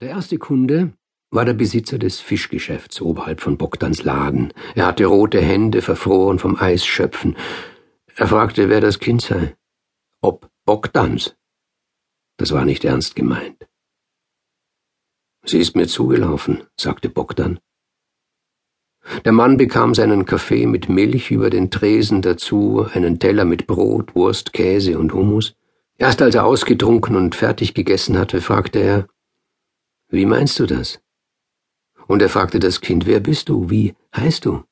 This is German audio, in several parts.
Der erste Kunde war der Besitzer des Fischgeschäfts oberhalb von Bogdans Laden. Er hatte rote Hände, verfroren vom Eisschöpfen. Er fragte, wer das Kind sei. Ob Bogdans? Das war nicht ernst gemeint. Sie ist mir zugelaufen, sagte Bogdan. Der Mann bekam seinen Kaffee mit Milch über den Tresen dazu, einen Teller mit Brot, Wurst, Käse und Hummus. Erst als er ausgetrunken und fertig gegessen hatte, fragte er, wie meinst du das? Und er fragte das Kind, wer bist du? Wie heißt du?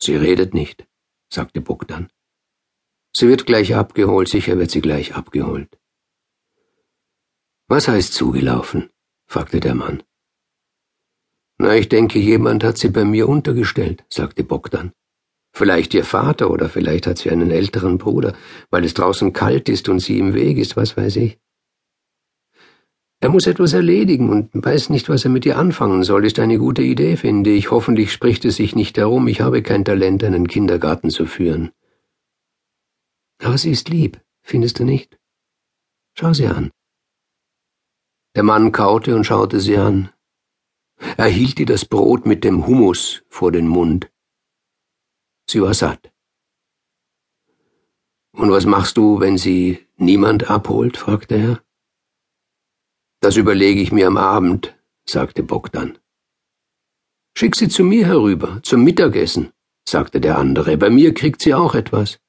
Sie redet nicht, sagte Bogdan. Sie wird gleich abgeholt, sicher wird sie gleich abgeholt. Was heißt zugelaufen? fragte der Mann. Na, ich denke, jemand hat sie bei mir untergestellt, sagte Bogdan. Vielleicht ihr Vater oder vielleicht hat sie einen älteren Bruder, weil es draußen kalt ist und sie im Weg ist, was weiß ich. Er muss etwas erledigen und weiß nicht, was er mit ihr anfangen soll, ist eine gute Idee, finde ich. Hoffentlich spricht es sich nicht darum, ich habe kein Talent, einen Kindergarten zu führen. Aber sie ist lieb, findest du nicht? Schau sie an. Der Mann kaute und schaute sie an. Er hielt ihr das Brot mit dem Hummus vor den Mund. Sie war satt. Und was machst du, wenn sie niemand abholt? fragte er. Das überlege ich mir am Abend, sagte Bogdan. Schick sie zu mir herüber, zum Mittagessen, sagte der andere. Bei mir kriegt sie auch etwas.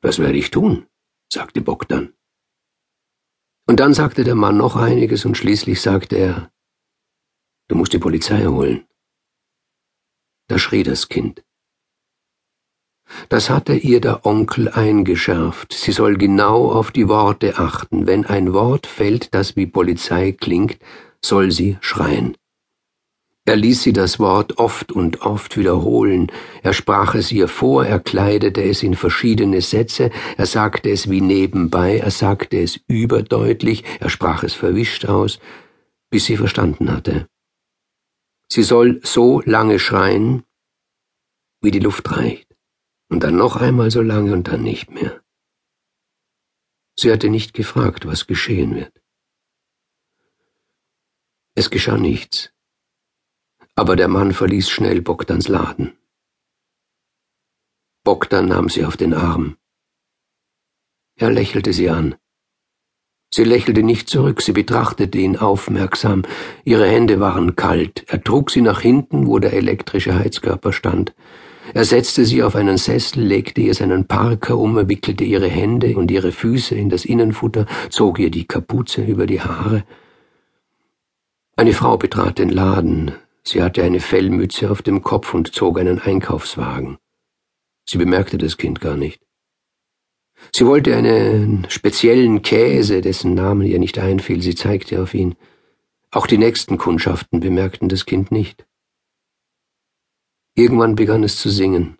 Das werde ich tun, sagte Bogdan. Und dann sagte der Mann noch einiges und schließlich sagte er, du musst die Polizei holen. Da schrie das Kind. Das hatte ihr der Onkel eingeschärft. Sie soll genau auf die Worte achten. Wenn ein Wort fällt, das wie Polizei klingt, soll sie schreien. Er ließ sie das Wort oft und oft wiederholen. Er sprach es ihr vor, er kleidete es in verschiedene Sätze, er sagte es wie nebenbei, er sagte es überdeutlich, er sprach es verwischt aus, bis sie verstanden hatte. Sie soll so lange schreien, wie die Luft reicht und dann noch einmal so lange und dann nicht mehr. Sie hatte nicht gefragt, was geschehen wird. Es geschah nichts, aber der Mann verließ schnell Bogdans Laden. Bogdan nahm sie auf den Arm. Er lächelte sie an. Sie lächelte nicht zurück, sie betrachtete ihn aufmerksam. Ihre Hände waren kalt. Er trug sie nach hinten, wo der elektrische Heizkörper stand. Er setzte sie auf einen Sessel, legte ihr seinen Parker um, wickelte ihre Hände und ihre Füße in das Innenfutter, zog ihr die Kapuze über die Haare. Eine Frau betrat den Laden. Sie hatte eine Fellmütze auf dem Kopf und zog einen Einkaufswagen. Sie bemerkte das Kind gar nicht. Sie wollte einen speziellen Käse, dessen Namen ihr nicht einfiel, sie zeigte auf ihn. Auch die nächsten Kundschaften bemerkten das Kind nicht. Irgendwann begann es zu singen.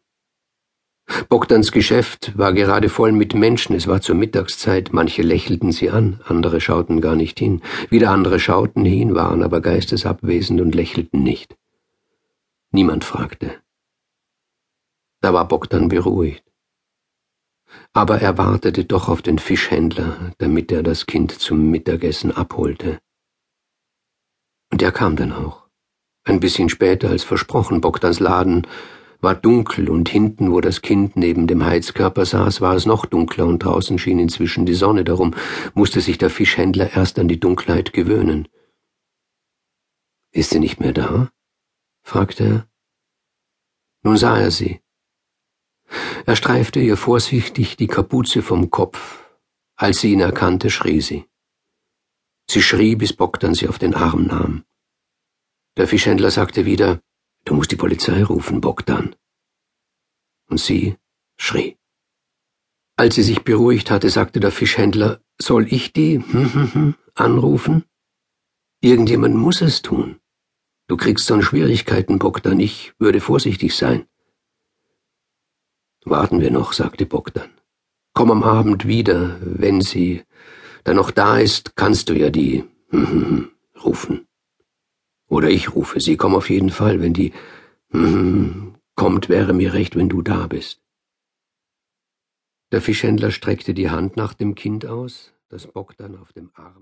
Bogdans Geschäft war gerade voll mit Menschen, es war zur Mittagszeit, manche lächelten sie an, andere schauten gar nicht hin, wieder andere schauten hin, waren aber geistesabwesend und lächelten nicht. Niemand fragte. Da war Bogdan beruhigt. Aber er wartete doch auf den Fischhändler, damit er das Kind zum Mittagessen abholte. Und er kam dann auch. Ein bisschen später als versprochen, Bogdans Laden war dunkel und hinten, wo das Kind neben dem Heizkörper saß, war es noch dunkler und draußen schien inzwischen die Sonne, darum musste sich der Fischhändler erst an die Dunkelheit gewöhnen. Ist sie nicht mehr da? fragte er. Nun sah er sie. Er streifte ihr vorsichtig die Kapuze vom Kopf. Als sie ihn erkannte, schrie sie. Sie schrie, bis Bogdan sie auf den Arm nahm. Der Fischhändler sagte wieder, du musst die Polizei rufen, Bogdan. Und sie schrie. Als sie sich beruhigt hatte, sagte der Fischhändler, soll ich die hm, hm, hm, anrufen? Irgendjemand muss es tun. Du kriegst sonst Schwierigkeiten, Bogdan, ich würde vorsichtig sein. Warten wir noch, sagte Bogdan. Komm am Abend wieder, wenn sie dann noch da ist, kannst du ja die rufen. Oder ich rufe sie, komm auf jeden Fall, wenn die hm, kommt, wäre mir recht, wenn du da bist. Der Fischhändler streckte die Hand nach dem Kind aus, das Bogdan auf dem Arm